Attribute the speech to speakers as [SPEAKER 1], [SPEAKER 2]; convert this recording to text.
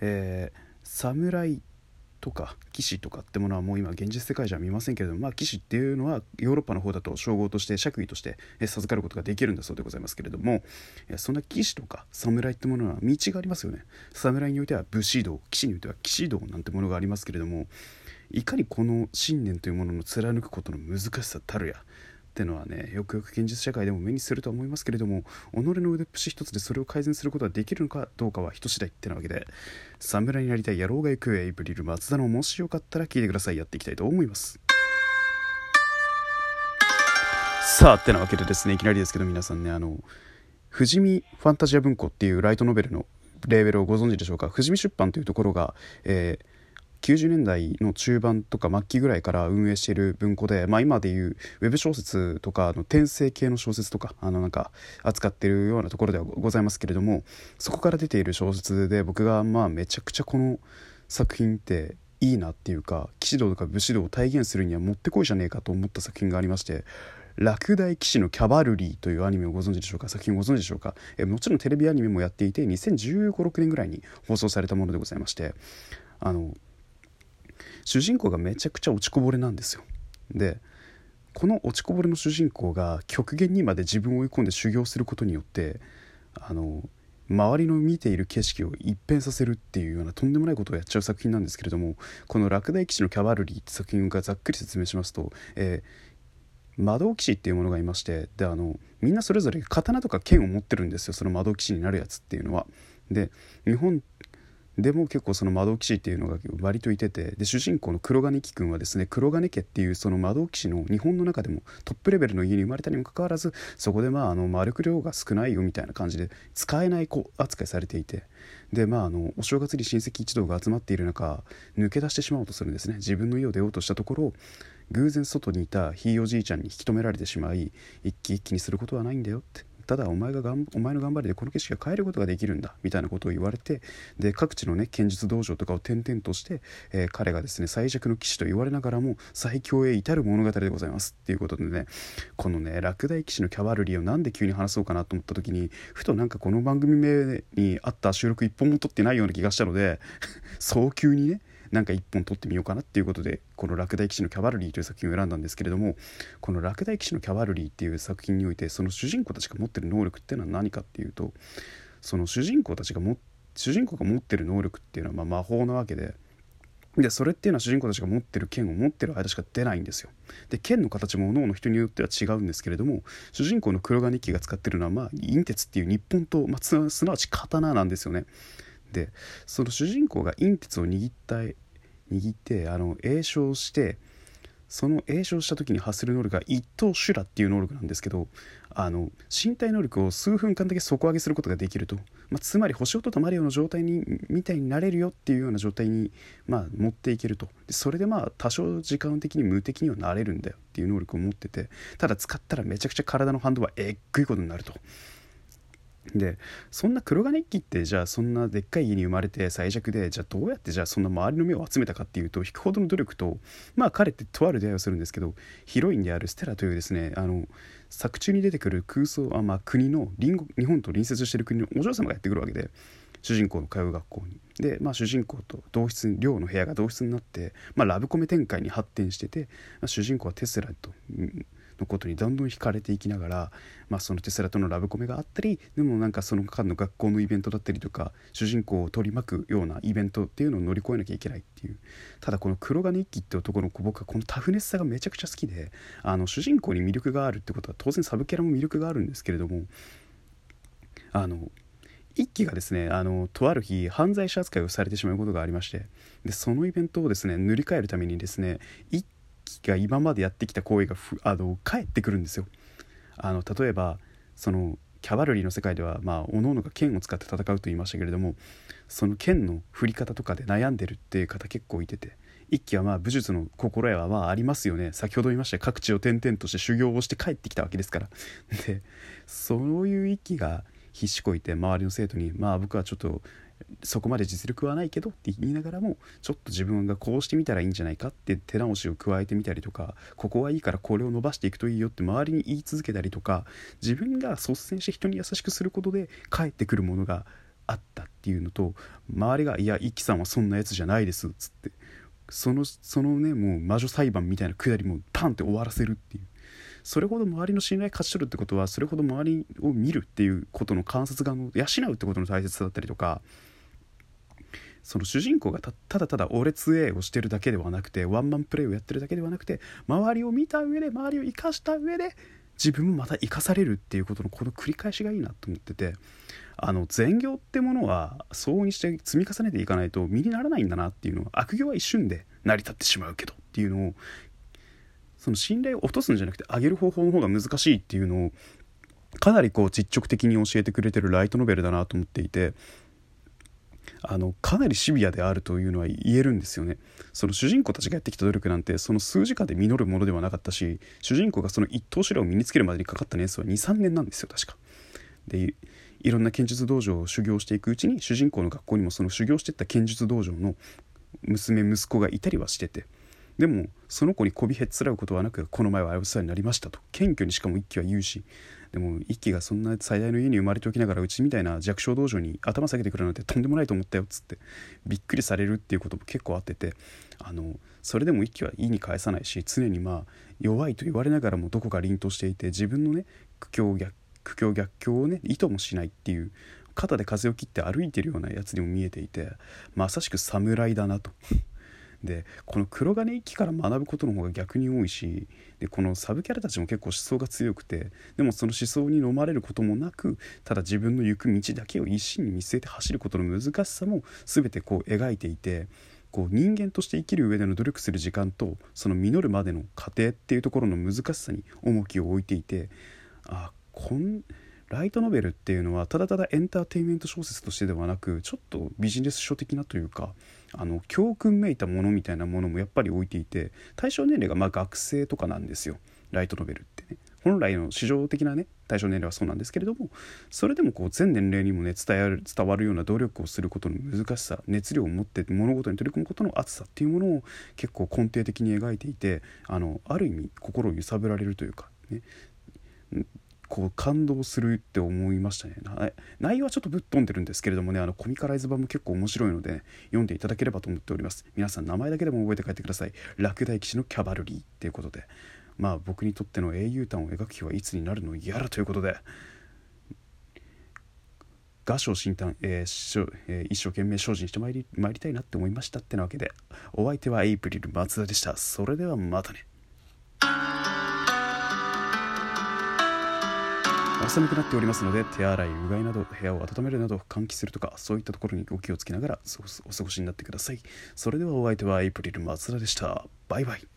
[SPEAKER 1] えー、侍とか騎士とかってものはもう今現実世界じゃ見ませんけれども、まあ、騎士っていうのはヨーロッパの方だと称号として爵位として授かることができるんだそうでございますけれどもそんな騎士とか侍ってものは道がありますよね。侍においては武士道騎士においては騎士道なんてものがありますけれどもいかにこの信念というものの貫くことの難しさたるやってのはねよくよく現実社会でも目にするとは思いますけれども己の腕っぷし一つでそれを改善することができるのかどうかは人次第ってなわけで侍になりたい野郎が行くエイブリル松田のもしよかったら聞いてくださいやっていきたいと思います。さあってなわけでですねいきなりですけど皆さんねあの富士見ファンタジア文庫っていうライトノベルのレーベルをご存知でしょうか？富士見出版というところが、えー90年代の中盤とか末期ぐらいから運営している文庫で、まあ、今でいうウェブ小説とかの転生系の小説とかあのなんか扱ってるようなところではございますけれどもそこから出ている小説で僕がまあめちゃくちゃこの作品っていいなっていうか騎士道とか武士道を体現するにはもってこいじゃねえかと思った作品がありまして「落第騎士のキャバルリー」というアニメをご存知でしょうか？作品をご存知でしょうか？えもちろんテレビアニメもやっていて2015、6年ぐらいに放送されたものでございましてあの主人公がめちゃくちゃ落ちこぼれなんですよでこの落ちこぼれの主人公が極限にまで自分を追い込んで修行することによってあの周りの見ている景色を一変させるっていうようなとんでもないことをやっちゃう作品なんですけれどもこの「落第騎士のキャバルリー」って作品がざっくり説明しますと、えー、魔導騎士っていうものがいましてであのみんなそれぞれ刀とか剣を持ってるんですよその魔導騎士になるやつっていうのは。で日本でも結構その魔導騎士っていうのが割といててで主人公の黒金木君はですね黒金家っていうその魔導騎士の日本の中でもトップレベルの家に生まれたにもかかわらずそこでまああの魔力量が少ないよみたいな感じで使えない子扱いされていてでまああのお正月に親戚一同が集まっている中抜け出してしまおうとするんですね。自分の家を出ようとしたところ偶然外にいたひいおじいちゃんに引き止められてしまい一気一気にすることはないんだよって。ただお前ががんお前の頑張りでこの景色が変えることができるんだみたいなことを言われてで各地のね剣術道場とかを転々として、えー、彼がですね最弱の騎士と言われながらも最強へ至る物語でございますっていうことでねこのね落第騎士のキャバルリーをなんで急に話そうかなと思った時にふとなんかこの番組名にあった収録一本も撮ってないような気がしたので 早急にねなんか一本撮ってみようかなっていうことでこの「落第騎士のキャバルリー」という作品を選んだんですけれどもこの「落第騎士のキャバルリー」っていう作品においてその主人公たちが持ってる能力っていうのは何かっていうとその主人公たちがも主人公が持ってる能力っていうのはま魔法なわけで。でそれっていうのは主人公たちが持ってる剣を持ってる間しか出ないんですよ。で剣の形も各々人によっては違うんですけれども主人公の黒金木が使ってるのはまあ陰鉄っていう日本刀、まあ、すなわち刀なんですよね。でその主人公が陰鉄を握った握ってあの栄唱してその栄唱した時に発する能力が一等修羅っていう能力なんですけどあの身体能力を数分間だけ底上げすることができると、まあ、つまり星音とマリオの状態にみたいになれるよっていうような状態に、まあ、持っていけるとでそれでまあ多少時間的に無敵にはなれるんだよっていう能力を持っててただ使ったらめちゃくちゃ体の反動はえっぐいことになると。でそんな黒金一揆ってじゃあそんなでっかい家に生まれて最弱でじゃあどうやってじゃあそんな周りの目を集めたかっていうと引くほどの努力とまあ彼ってとある出会いをするんですけどヒロインであるステラというですねあの作中に出てくる空想あ、まあ、国の隣日本と隣接してる国のお嬢様がやってくるわけで主人公の通う学校に。で、まあ、主人公と同室寮の部屋が同室になって、まあ、ラブコメ展開に発展してて、まあ、主人公はテスラとのことにどんどん惹かれていきながら、まあ、そのテスラとのラブコメがあったりでもなんかその間の学校のイベントだったりとか主人公を取り巻くようなイベントっていうのを乗り越えなきゃいけないっていう。ただこの黒金一輝って男の子僕はこのタフネスさがめちゃくちゃ好きであの主人公に魅力があるってことは当然サブキャラも魅力があるんですけれどもあの一輝がですねあのとある日犯罪者扱いをされてしまうことがありましてでそのイベントをですね塗り替えるためにですね一が今までやってきた行為があの返ってくるんですよ。あの例えばそのキャバルリーの世界ではまあ各々が剣を使って戦うと言いましたけれどもその剣の振り方とかで悩んでるっていう方結構いてて一揆はまあ武術の心得はまあありますよね先ほど言いました各地を転々として修行をして帰ってきたわけですから でそういう一揆が必死こいて周りの生徒にまあ僕はちょっとそこまで実力はないけどって言いながらもちょっと自分がこうしてみたらいいんじゃないかって手直しを加えてみたりとかここはいいからこれを伸ばしていくといいよって周りに言い続けたりとか自分が率先して人に優しくすることで返ってくるものがあったっていうのと周りが「いや一輝さんはそんなやつじゃないです」っつってそのそのねもう魔女裁判みたいなくだりもパンって終わらせるっていう。それほど周りの信頼勝ち取るってことはそれほど周りを見るっていうことの観察眼を養うってことの大切さだったりとかその主人公がただただ俺強えをしてるだけではなくてワンマンプレイをやってるだけではなくて周りを見た上で周りを生かした上で自分もまた生かされるっていうことのこの繰り返しがいいなと思っててあの善行ってものは相応にして積み重ねていかないと身にならないんだなっていうのは悪行は一瞬で成り立ってしまうけどっていうのをその信頼を落とすんじゃなくて上げる方法の方が難しいっていうのをかなりこう実直的に教えてくれてるライトノベルだなと思っていてあのかなりシビアであるというのは言えるんですよね。その主人公たちがやってきた努力なんてその数時間で実るものではなかったし主人公がその一等手裏を身につけるまでにかかった年数は23年なんですよ確か。でいろんな剣術道場を修行していくうちに主人公の学校にもその修行してった剣術道場の娘息子がいたりはしててでもその子にこびへっつらうことはなくこの前はお世話になりましたと。謙虚にしかも一輝は言うしでも一輝がそんな最大の家に生まれておきながらうちみたいな弱小道場に頭下げてくるなんてとんでもないと思ったよっつってびっくりされるっていうことも結構あっててあのそれでも一輝は意に返さないし常にまあ弱いと言われながらもどこか凛としていて自分のね苦境逆苦境逆境をね意図もしないっていう肩で風を切って歩いてるようなやつにも見えていてまさしく侍だなと。でこの黒金一揆から学ぶことの方が逆に多いしでこのサブキャラたちも結構思想が強くてでもその思想に飲まれることもなくただ自分の行く道だけを一心に見据えて走ることの難しさも全てこう描いていてこう人間として生きる上での努力する時間とその実るまでの過程っていうところの難しさに重きを置いていてあこんライトノベルっていうのはただただエンターテインメント小説としてではなくちょっとビジネス書的なというかあの教訓めいたものみたいなものもやっぱり置いていて対象年齢がま学生とかなんですよ。ライトノベルってね。本来の市場的なね対象年齢はそうなんですけれどもそれでもこう全年齢にもね伝わる伝わるような努力をすることの難しさ熱量を持って物事に取り組むことの熱さっていうものを結構根底的に描いていてあのある意味心を揺さぶられるというかね。こう感動するって思いましたね。内容はちょっとぶっ飛んでるんですけれどもねあのコミカライズ版も結構面白いので、読んでいただければと思っております。皆さん名前だけでも覚えて帰ってください。落第騎士のキャバルリーっていうことで。まあ僕にとっての英雄譚を描く日はいつになるのやらということで。画商新譚、えーえー、一生懸命精進してまいり参りたいなって思いましたってなわけで。お相手はエイプリル松田でした。それではまたね。寒くなっておりますので手洗いうがいなど部屋を温めるなど換気するとかそういったところにお気をつけながらお過ごしになってください。それではお相手はエイプリル松田でした。バイバイ。